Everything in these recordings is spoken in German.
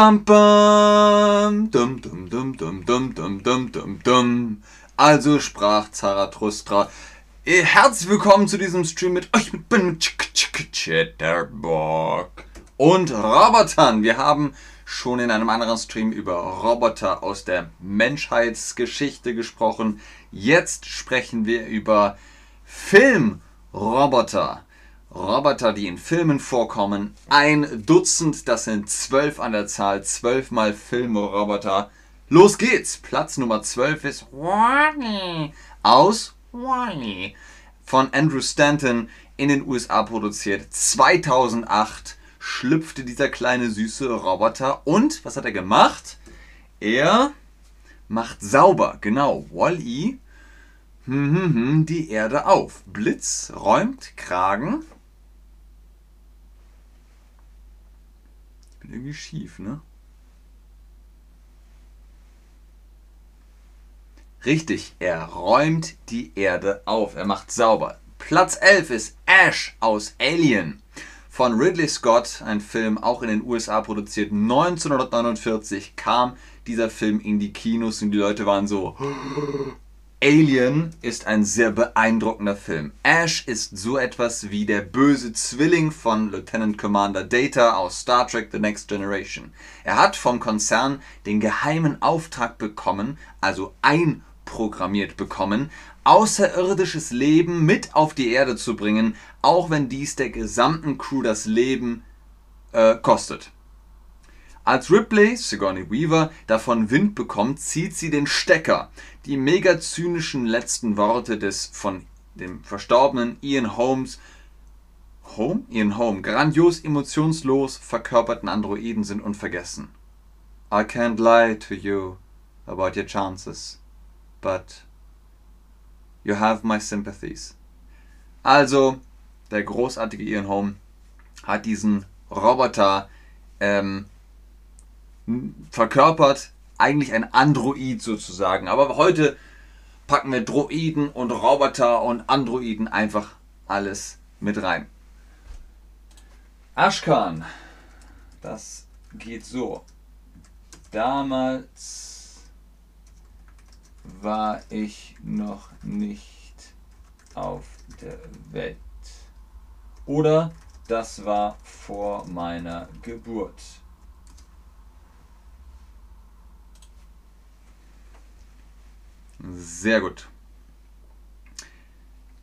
Bam, bam. Dum, dum, dum, dum, dum, dum, dum, dum, dum. Also sprach Zarathustra. Eh, Herzlich willkommen zu diesem Stream mit euch. Ich bin Chatterbock und Robotern. Wir haben schon in einem anderen Stream über Roboter aus der Menschheitsgeschichte gesprochen. Jetzt sprechen wir über Filmroboter. Roboter, die in Filmen vorkommen. Ein Dutzend, das sind zwölf an der Zahl. Zwölfmal Filmroboter. Los geht's! Platz Nummer zwölf ist Wally aus Wally von Andrew Stanton in den USA produziert. 2008 schlüpfte dieser kleine süße Roboter und was hat er gemacht? Er macht sauber, genau, Wally, hm, hm, hm, die Erde auf. Blitz räumt Kragen irgendwie schief, ne? Richtig, er räumt die Erde auf. Er macht sauber. Platz 11 ist Ash aus Alien. Von Ridley Scott, ein Film auch in den USA produziert. 1949 kam dieser Film in die Kinos und die Leute waren so, Alien ist ein sehr beeindruckender Film. Ash ist so etwas wie der böse Zwilling von Lieutenant Commander Data aus Star Trek The Next Generation. Er hat vom Konzern den geheimen Auftrag bekommen, also einprogrammiert bekommen, außerirdisches Leben mit auf die Erde zu bringen, auch wenn dies der gesamten Crew das Leben äh, kostet. Als Ripley, Sigourney Weaver, davon Wind bekommt, zieht sie den Stecker. Die mega zynischen letzten Worte des von dem verstorbenen Ian Holmes Home? Ian Home, grandios emotionslos verkörperten Androiden sind unvergessen. I can't lie to you about your chances, but you have my sympathies. Also, der großartige Ian Home hat diesen Roboter ähm, verkörpert eigentlich ein Android sozusagen. Aber heute packen wir Droiden und Roboter und Androiden einfach alles mit rein. Ashkan, das geht so. Damals war ich noch nicht auf der Welt. Oder das war vor meiner Geburt. Sehr gut.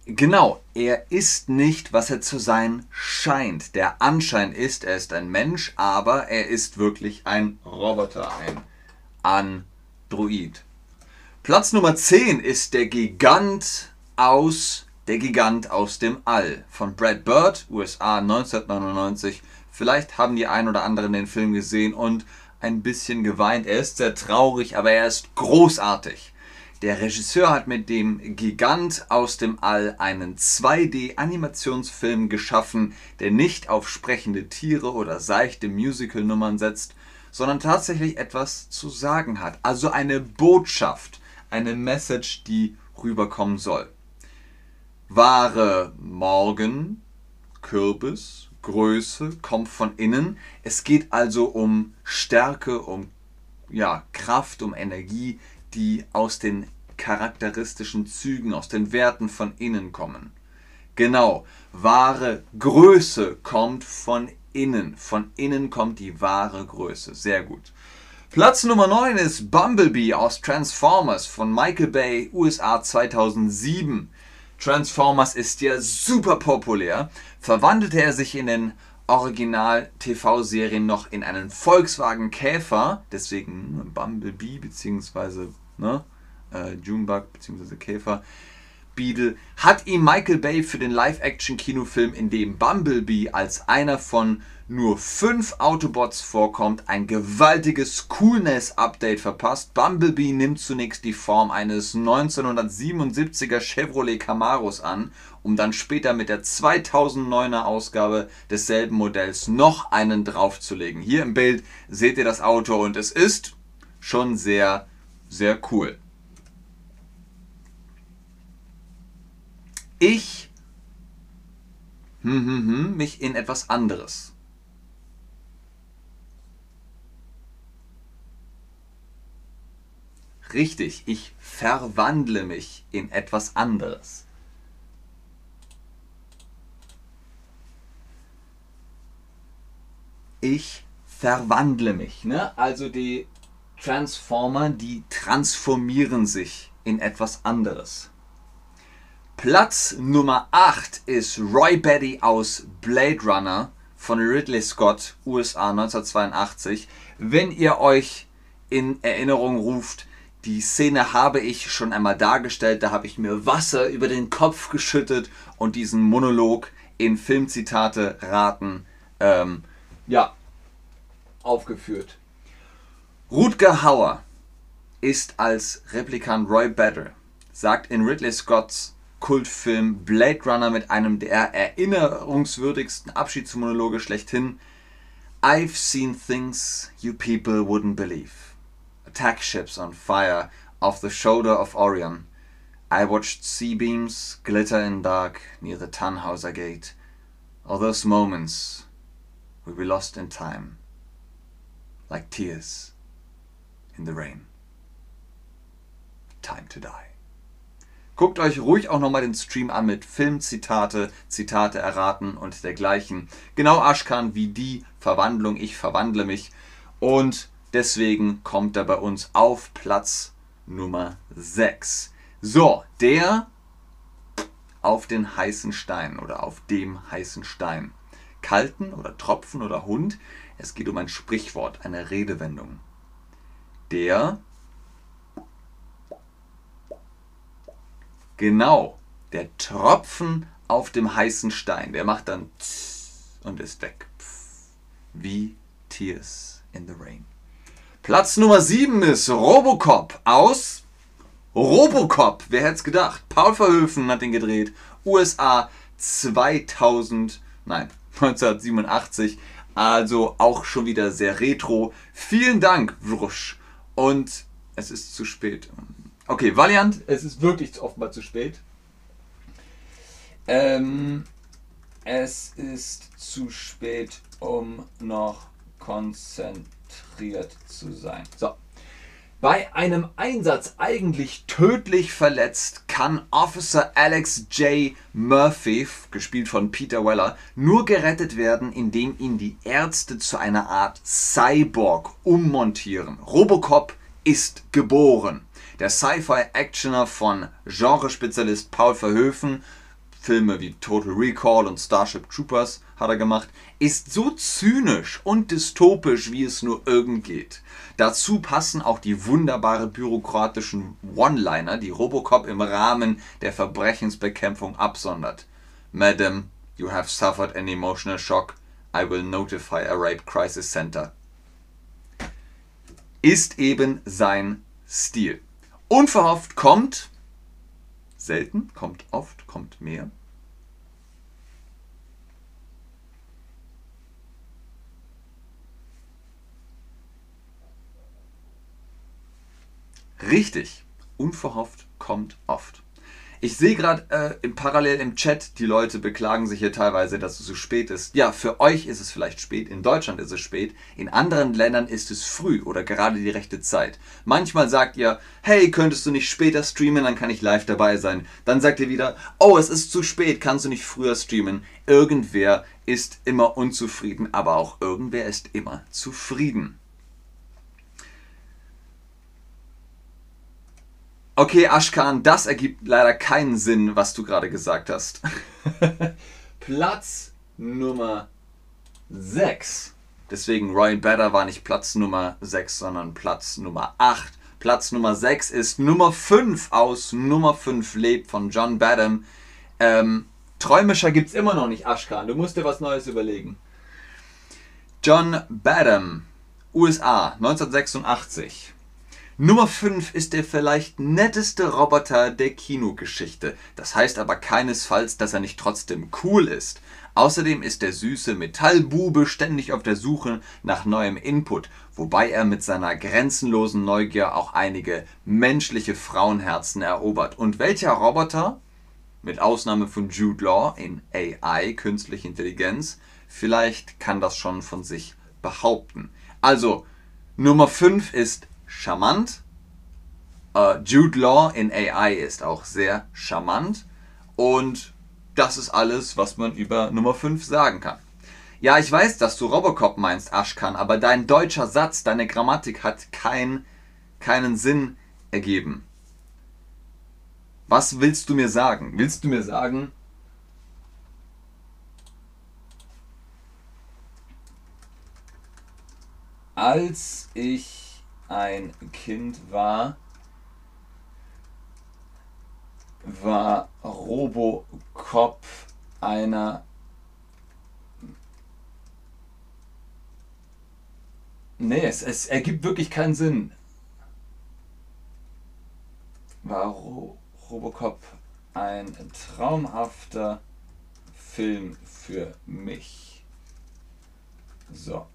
Genau, er ist nicht, was er zu sein scheint. Der Anschein ist, er ist ein Mensch, aber er ist wirklich ein Roboter, ein Android. Platz Nummer 10 ist der Gigant aus Der Gigant aus dem All von Brad Bird, USA 1999. Vielleicht haben die ein oder anderen den Film gesehen und ein bisschen geweint. Er ist sehr traurig, aber er ist großartig. Der Regisseur hat mit dem Gigant aus dem All einen 2D-Animationsfilm geschaffen, der nicht auf sprechende Tiere oder seichte Musical-Nummern setzt, sondern tatsächlich etwas zu sagen hat. Also eine Botschaft, eine Message, die rüberkommen soll. Wahre Morgen, Kürbis, Größe, kommt von innen. Es geht also um Stärke, um ja, Kraft, um Energie, die aus den charakteristischen Zügen, aus den Werten von innen kommen. Genau, wahre Größe kommt von innen. Von innen kommt die wahre Größe. Sehr gut. Platz Nummer 9 ist Bumblebee aus Transformers von Michael Bay, USA 2007. Transformers ist ja super populär. Verwandelte er sich in den Original-TV-Serien noch in einen Volkswagen Käfer, deswegen Bumblebee bzw. Ne, äh, Junebug bzw. Käfer. Beetle hat ihm Michael Bay für den Live-Action-Kinofilm, in dem Bumblebee als einer von nur fünf Autobots vorkommt, ein gewaltiges Coolness-Update verpasst. Bumblebee nimmt zunächst die Form eines 1977er Chevrolet Camaros an, um dann später mit der 2009er Ausgabe desselben Modells noch einen draufzulegen. Hier im Bild seht ihr das Auto und es ist schon sehr, sehr cool. Ich hm, hm, hm, mich in etwas anderes. Richtig, ich verwandle mich in etwas anderes. Ich verwandle mich. Ne? Also die Transformer, die transformieren sich in etwas anderes. Platz Nummer 8 ist Roy Betty aus Blade Runner von Ridley Scott, USA 1982. Wenn ihr euch in Erinnerung ruft, die Szene habe ich schon einmal dargestellt, da habe ich mir Wasser über den Kopf geschüttet und diesen Monolog in Filmzitate raten, ähm, ja, aufgeführt. Rutger Hauer ist als Replikant Roy Battle, sagt in Ridley Scotts Kultfilm Blade Runner mit einem der erinnerungswürdigsten Abschiedsmonologe schlechthin. I've seen things you people wouldn't believe. Attack ships on fire off the shoulder of Orion. I watched sea beams glitter in dark near the Tannhauser Gate. All those moments will be lost in time, like tears in the rain. Time to die. Guckt euch ruhig auch nochmal den Stream an mit Filmzitate, Zitate erraten und dergleichen. Genau Aschkan wie die Verwandlung, ich verwandle mich. Und deswegen kommt er bei uns auf Platz Nummer 6. So, der auf den heißen Stein oder auf dem heißen Stein. Kalten oder Tropfen oder Hund. Es geht um ein Sprichwort, eine Redewendung. Der Genau, der Tropfen auf dem heißen Stein, der macht dann und ist weg. Wie Tears in the Rain. Platz Nummer 7 ist Robocop aus Robocop. Wer hätte es gedacht? Paul Verhoeven hat den gedreht. USA 2000, nein, 1987. Also auch schon wieder sehr retro. Vielen Dank, Wrusch. Und es ist zu spät. Okay, Valiant, es ist wirklich oftmals zu spät. Ähm, es ist zu spät, um noch konzentriert zu sein. So. Bei einem Einsatz eigentlich tödlich verletzt, kann Officer Alex J. Murphy, gespielt von Peter Weller, nur gerettet werden, indem ihn die Ärzte zu einer Art Cyborg ummontieren. Robocop ist geboren der Sci-Fi-Actioner von Genrespezialist Paul Verhoeven, Filme wie Total Recall und Starship Troopers hat er gemacht, ist so zynisch und dystopisch, wie es nur irgend geht. Dazu passen auch die wunderbare bürokratischen One-Liner, die Robocop im Rahmen der Verbrechensbekämpfung absondert. Madam, you have suffered an emotional shock. I will notify a rape crisis center. Ist eben sein Stil. Unverhofft kommt selten, kommt oft, kommt mehr. Richtig, unverhofft kommt oft. Ich sehe gerade äh, im parallel im Chat, die Leute beklagen sich hier teilweise, dass es zu spät ist. Ja, für euch ist es vielleicht spät, in Deutschland ist es spät, in anderen Ländern ist es früh oder gerade die rechte Zeit. Manchmal sagt ihr, hey, könntest du nicht später streamen, dann kann ich live dabei sein. Dann sagt ihr wieder, oh, es ist zu spät, kannst du nicht früher streamen. Irgendwer ist immer unzufrieden, aber auch irgendwer ist immer zufrieden. Okay, Ashkan, das ergibt leider keinen Sinn, was du gerade gesagt hast. Platz Nummer 6. Deswegen Ryan Bader war nicht Platz Nummer 6, sondern Platz Nummer 8. Platz Nummer 6 ist Nummer 5 aus Nummer 5 lebt von John Badham. Ähm, träumischer gibt es immer noch nicht, Ashkan. Du musst dir was Neues überlegen. John Badham, USA, 1986. Nummer 5 ist der vielleicht netteste Roboter der Kinogeschichte. Das heißt aber keinesfalls, dass er nicht trotzdem cool ist. Außerdem ist der süße Metallbube ständig auf der Suche nach neuem Input, wobei er mit seiner grenzenlosen Neugier auch einige menschliche Frauenherzen erobert. Und welcher Roboter, mit Ausnahme von Jude Law in AI, künstliche Intelligenz, vielleicht kann das schon von sich behaupten. Also, Nummer 5 ist charmant, Äh, Jude Law in AI ist auch sehr charmant. Und das ist alles, was man über Nummer 5 sagen kann. Ja, ich weiß, dass du Robocop meinst, Ashkan, aber dein deutscher Satz, deine Grammatik hat kein, keinen Sinn ergeben. Was willst du mir sagen? Willst du mir sagen, als ich ein Kind war, war Robocop einer Nee, es, es ergibt wirklich keinen Sinn. War Ro Robocop ein traumhafter Film für mich? So.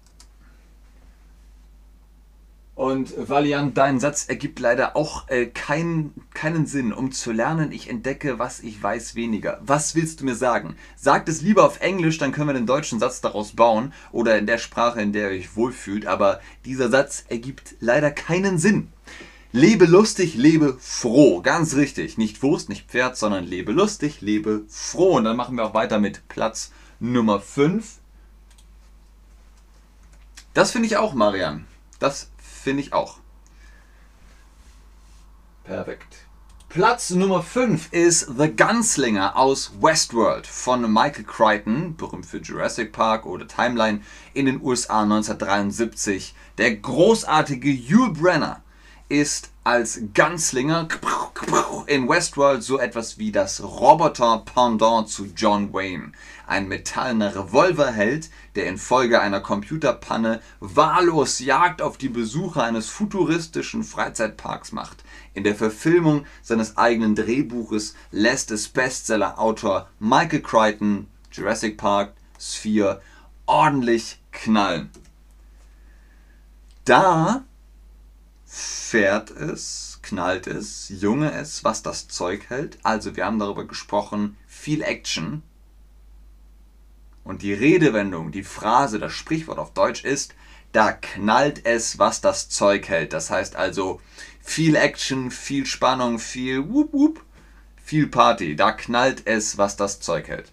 Und Valiant, dein Satz ergibt leider auch äh, kein, keinen Sinn. Um zu lernen, ich entdecke, was ich weiß, weniger. Was willst du mir sagen? Sagt es lieber auf Englisch, dann können wir den deutschen Satz daraus bauen. Oder in der Sprache, in der ihr euch wohlfühlt. Aber dieser Satz ergibt leider keinen Sinn. Lebe lustig, lebe froh. Ganz richtig. Nicht Wurst, nicht Pferd, sondern lebe lustig, lebe froh. Und dann machen wir auch weiter mit Platz Nummer 5. Das finde ich auch, Marian. Das finde ich auch. Perfekt. Platz Nummer 5 ist The Gunslinger aus Westworld von Michael Crichton, berühmt für Jurassic Park oder Timeline, in den USA 1973. Der großartige Yul Brenner ist als Gunslinger in Westworld so etwas wie das Roboter-Pendant zu John Wayne. Ein metallener Revolverheld, der infolge einer Computerpanne wahllos Jagd auf die Besucher eines futuristischen Freizeitparks macht. In der Verfilmung seines eigenen Drehbuches lässt es Bestseller-Autor Michael Crichton Jurassic Park Sphere ordentlich knallen. Da fährt es, knallt es, junge es, was das Zeug hält. Also wir haben darüber gesprochen, viel Action. Und die Redewendung, die Phrase, das Sprichwort auf Deutsch ist, da knallt es, was das Zeug hält. Das heißt also viel Action, viel Spannung, viel Wup Wup, viel Party. Da knallt es, was das Zeug hält.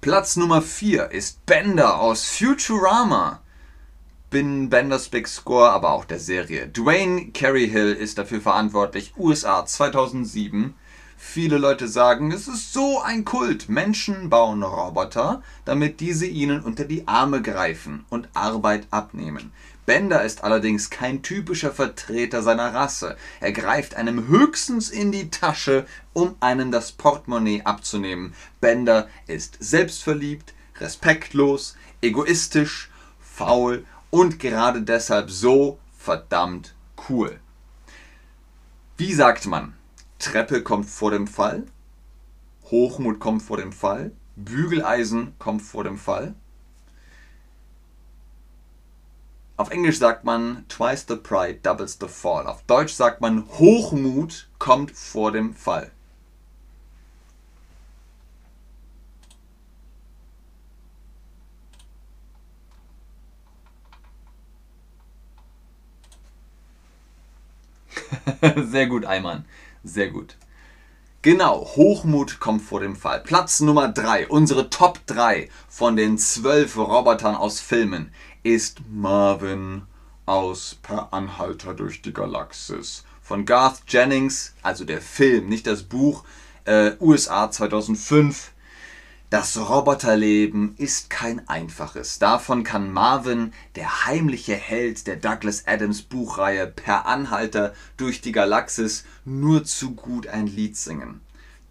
Platz Nummer 4 ist Bender aus Futurama bin Benders Big Score, aber auch der Serie. Dwayne Carey Hill ist dafür verantwortlich. USA 2007. Viele Leute sagen, es ist so ein Kult. Menschen bauen Roboter, damit diese ihnen unter die Arme greifen und Arbeit abnehmen. Bender ist allerdings kein typischer Vertreter seiner Rasse. Er greift einem höchstens in die Tasche, um einen das Portemonnaie abzunehmen. Bender ist selbstverliebt, respektlos, egoistisch, faul und gerade deshalb so verdammt cool. Wie sagt man? Treppe kommt vor dem Fall, Hochmut kommt vor dem Fall, Bügeleisen kommt vor dem Fall. Auf Englisch sagt man twice the pride doubles the fall. Auf Deutsch sagt man Hochmut kommt vor dem Fall. Sehr gut, Eimann. Sehr gut. Genau, Hochmut kommt vor dem Fall. Platz Nummer 3, unsere Top 3 von den 12 Robotern aus Filmen ist Marvin aus Per Anhalter durch die Galaxis. Von Garth Jennings, also der Film, nicht das Buch, äh, USA 2005. Das Roboterleben ist kein einfaches. Davon kann Marvin, der heimliche Held der Douglas Adams Buchreihe Per Anhalter durch die Galaxis, nur zu gut ein Lied singen.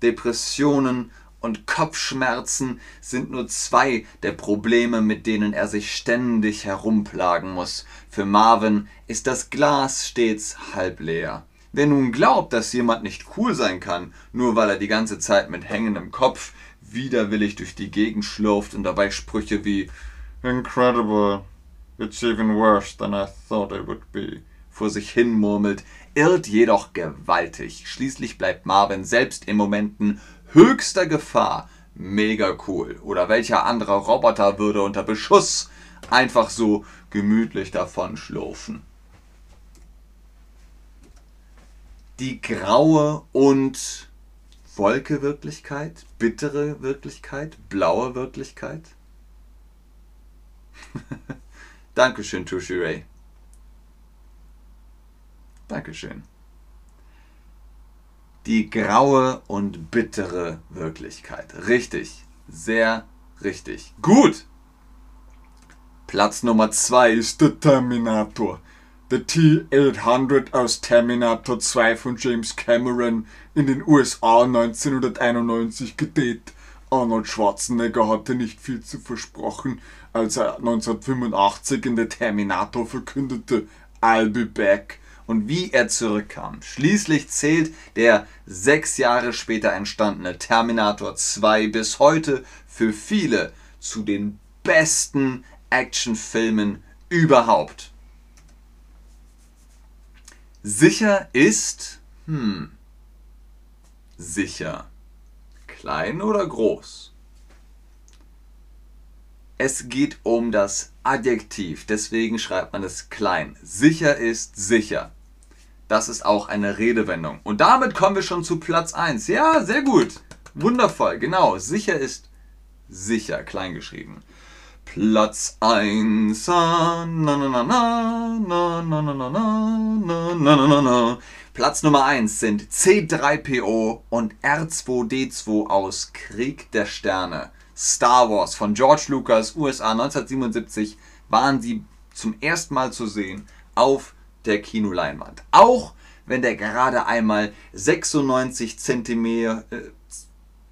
Depressionen und Kopfschmerzen sind nur zwei der Probleme, mit denen er sich ständig herumplagen muss. Für Marvin ist das Glas stets halb leer. Wer nun glaubt, dass jemand nicht cool sein kann, nur weil er die ganze Zeit mit hängendem Kopf widerwillig durch die Gegend schlurft und dabei Sprüche wie Incredible, it's even worse than I thought it would be vor sich hin murmelt, irrt jedoch gewaltig. Schließlich bleibt Marvin selbst in Momenten höchster Gefahr mega cool. Oder welcher andere Roboter würde unter Beschuss einfach so gemütlich davon schlurfen? die graue und Wolke Wirklichkeit, bittere Wirklichkeit, blaue Wirklichkeit. Dankeschön, Tushi Ray. Dankeschön. Die graue und bittere Wirklichkeit. Richtig. Sehr richtig. Gut. Platz Nummer 2 ist der Terminator. Der T-800 aus Terminator 2 von James Cameron in den USA 1991 gedreht. Arnold Schwarzenegger hatte nicht viel zu versprochen, als er 1985 in der Terminator verkündete, I'll be back und wie er zurückkam. Schließlich zählt der sechs Jahre später entstandene Terminator 2 bis heute für viele zu den besten Actionfilmen überhaupt. Sicher ist, hm, sicher. Klein oder groß? Es geht um das Adjektiv, deswegen schreibt man es klein. Sicher ist sicher. Das ist auch eine Redewendung. Und damit kommen wir schon zu Platz 1. Ja, sehr gut. Wundervoll, genau. Sicher ist sicher, klein geschrieben. Platz 1. Na, na, na, na, na, na, na, na, na, na, na, na. Platz Nummer 1 sind C3PO und R2D2 aus Krieg der Sterne. Star Wars von George Lucas, USA 1977, waren sie zum ersten Mal zu sehen auf der Kinoleinwand. Auch wenn der gerade einmal 96 cm, äh,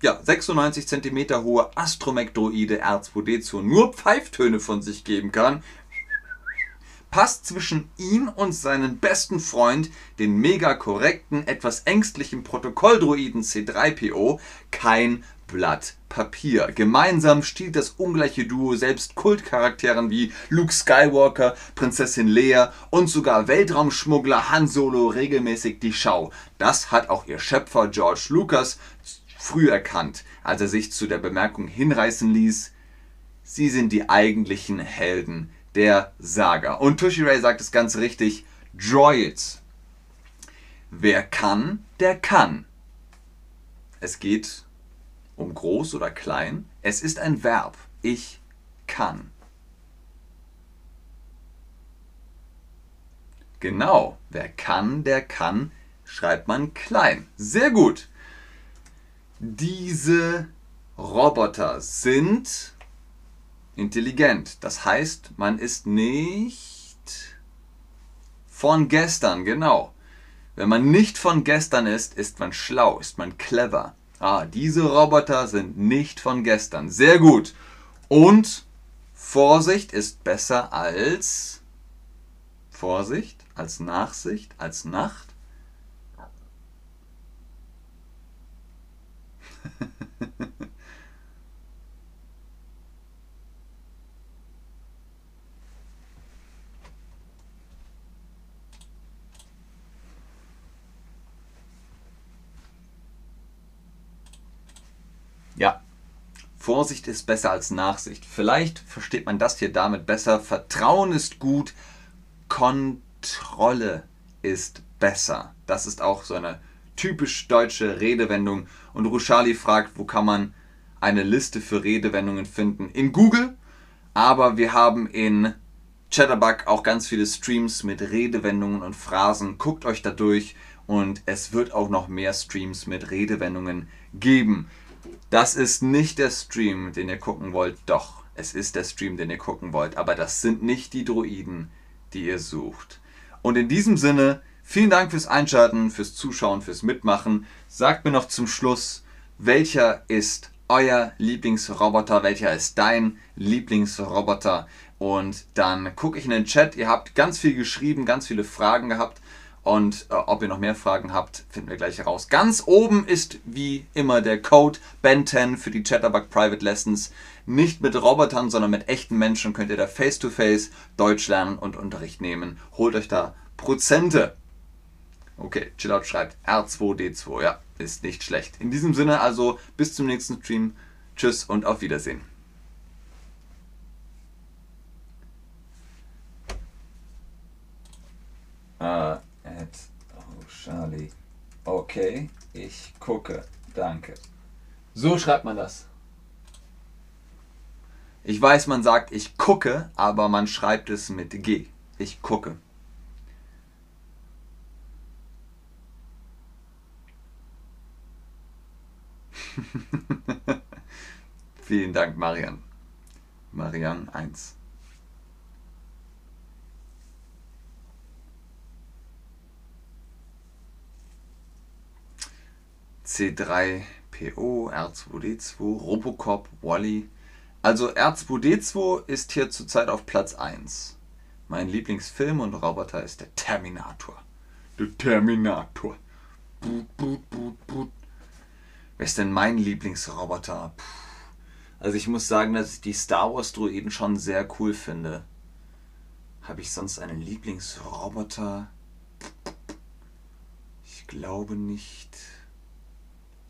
ja, 96 cm hohe Astromech-Droide R2D2 nur Pfeiftöne von sich geben kann, passt zwischen ihm und seinen besten Freund, den mega korrekten, etwas ängstlichen Protokolldroiden C3PO, kein Blatt Papier. Gemeinsam stiehlt das ungleiche Duo selbst Kultcharakteren wie Luke Skywalker, Prinzessin Leia und sogar Weltraumschmuggler Han Solo regelmäßig die Schau. Das hat auch ihr Schöpfer George Lucas früh erkannt, als er sich zu der Bemerkung hinreißen ließ, sie sind die eigentlichen Helden der Saga. Und Tushiray sagt es ganz richtig, Droids. Wer kann, der kann. Es geht um groß oder klein. Es ist ein Verb. Ich kann. Genau, wer kann, der kann, schreibt man klein. Sehr gut. Diese Roboter sind intelligent. Das heißt, man ist nicht von gestern, genau. Wenn man nicht von gestern ist, ist man schlau, ist man clever. Ah, diese Roboter sind nicht von gestern. Sehr gut. Und Vorsicht ist besser als Vorsicht, als Nachsicht, als Nacht. Ja, Vorsicht ist besser als Nachsicht. Vielleicht versteht man das hier damit besser. Vertrauen ist gut, Kontrolle ist besser. Das ist auch so eine typisch deutsche Redewendung. Und Rushali fragt, wo kann man eine Liste für Redewendungen finden? In Google, aber wir haben in Chatterbug auch ganz viele Streams mit Redewendungen und Phrasen. Guckt euch da durch und es wird auch noch mehr Streams mit Redewendungen geben. Das ist nicht der Stream, den ihr gucken wollt. Doch, es ist der Stream, den ihr gucken wollt. Aber das sind nicht die Droiden, die ihr sucht. Und in diesem Sinne, vielen Dank fürs Einschalten, fürs Zuschauen, fürs Mitmachen. Sagt mir noch zum Schluss, welcher ist euer Lieblingsroboter? Welcher ist dein Lieblingsroboter? Und dann gucke ich in den Chat. Ihr habt ganz viel geschrieben, ganz viele Fragen gehabt. Und äh, ob ihr noch mehr Fragen habt, finden wir gleich heraus. Ganz oben ist wie immer der Code Ben10 für die Chatterbug Private Lessons. Nicht mit Robotern, sondern mit echten Menschen könnt ihr da face-to-face -face Deutsch lernen und Unterricht nehmen. Holt euch da Prozente. Okay, Chillout schreibt R2D2. Ja, ist nicht schlecht. In diesem Sinne also bis zum nächsten Stream. Tschüss und auf Wiedersehen. Uh, at oh Charlie Okay, ich gucke. Danke. So schreibt man das. Ich weiß, man sagt, ich gucke, aber man schreibt es mit G. Ich gucke. Vielen Dank, Marian. Marian 1. C3PO, R2D2, Robocop, Wally. Also R2D2 ist hier zurzeit auf Platz 1. Mein Lieblingsfilm und Roboter ist der Terminator. Der Terminator. Boot, boot, boot, boot. Wer ist denn mein Lieblingsroboter? Puh. Also ich muss sagen, dass ich die Star Wars Droiden schon sehr cool finde. Habe ich sonst einen Lieblingsroboter? Ich glaube nicht.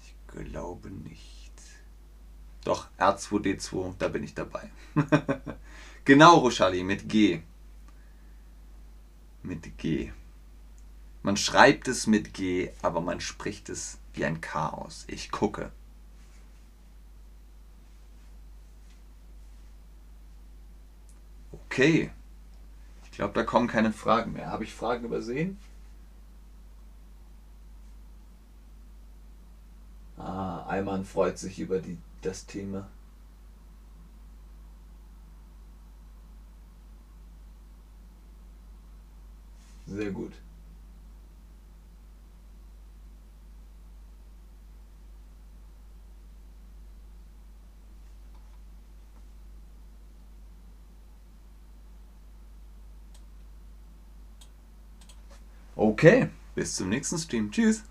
Ich glaube nicht. Doch, R2D2, da bin ich dabei. genau, Rochali, mit G. Mit G. Man schreibt es mit G, aber man spricht es wie ein Chaos. Ich gucke. Okay. Ich glaube, da kommen keine Fragen mehr. Habe ich Fragen übersehen? Ah, Alman freut sich über die, das Thema. Sehr gut. Okay, bis zum nächsten Stream. Tschüss.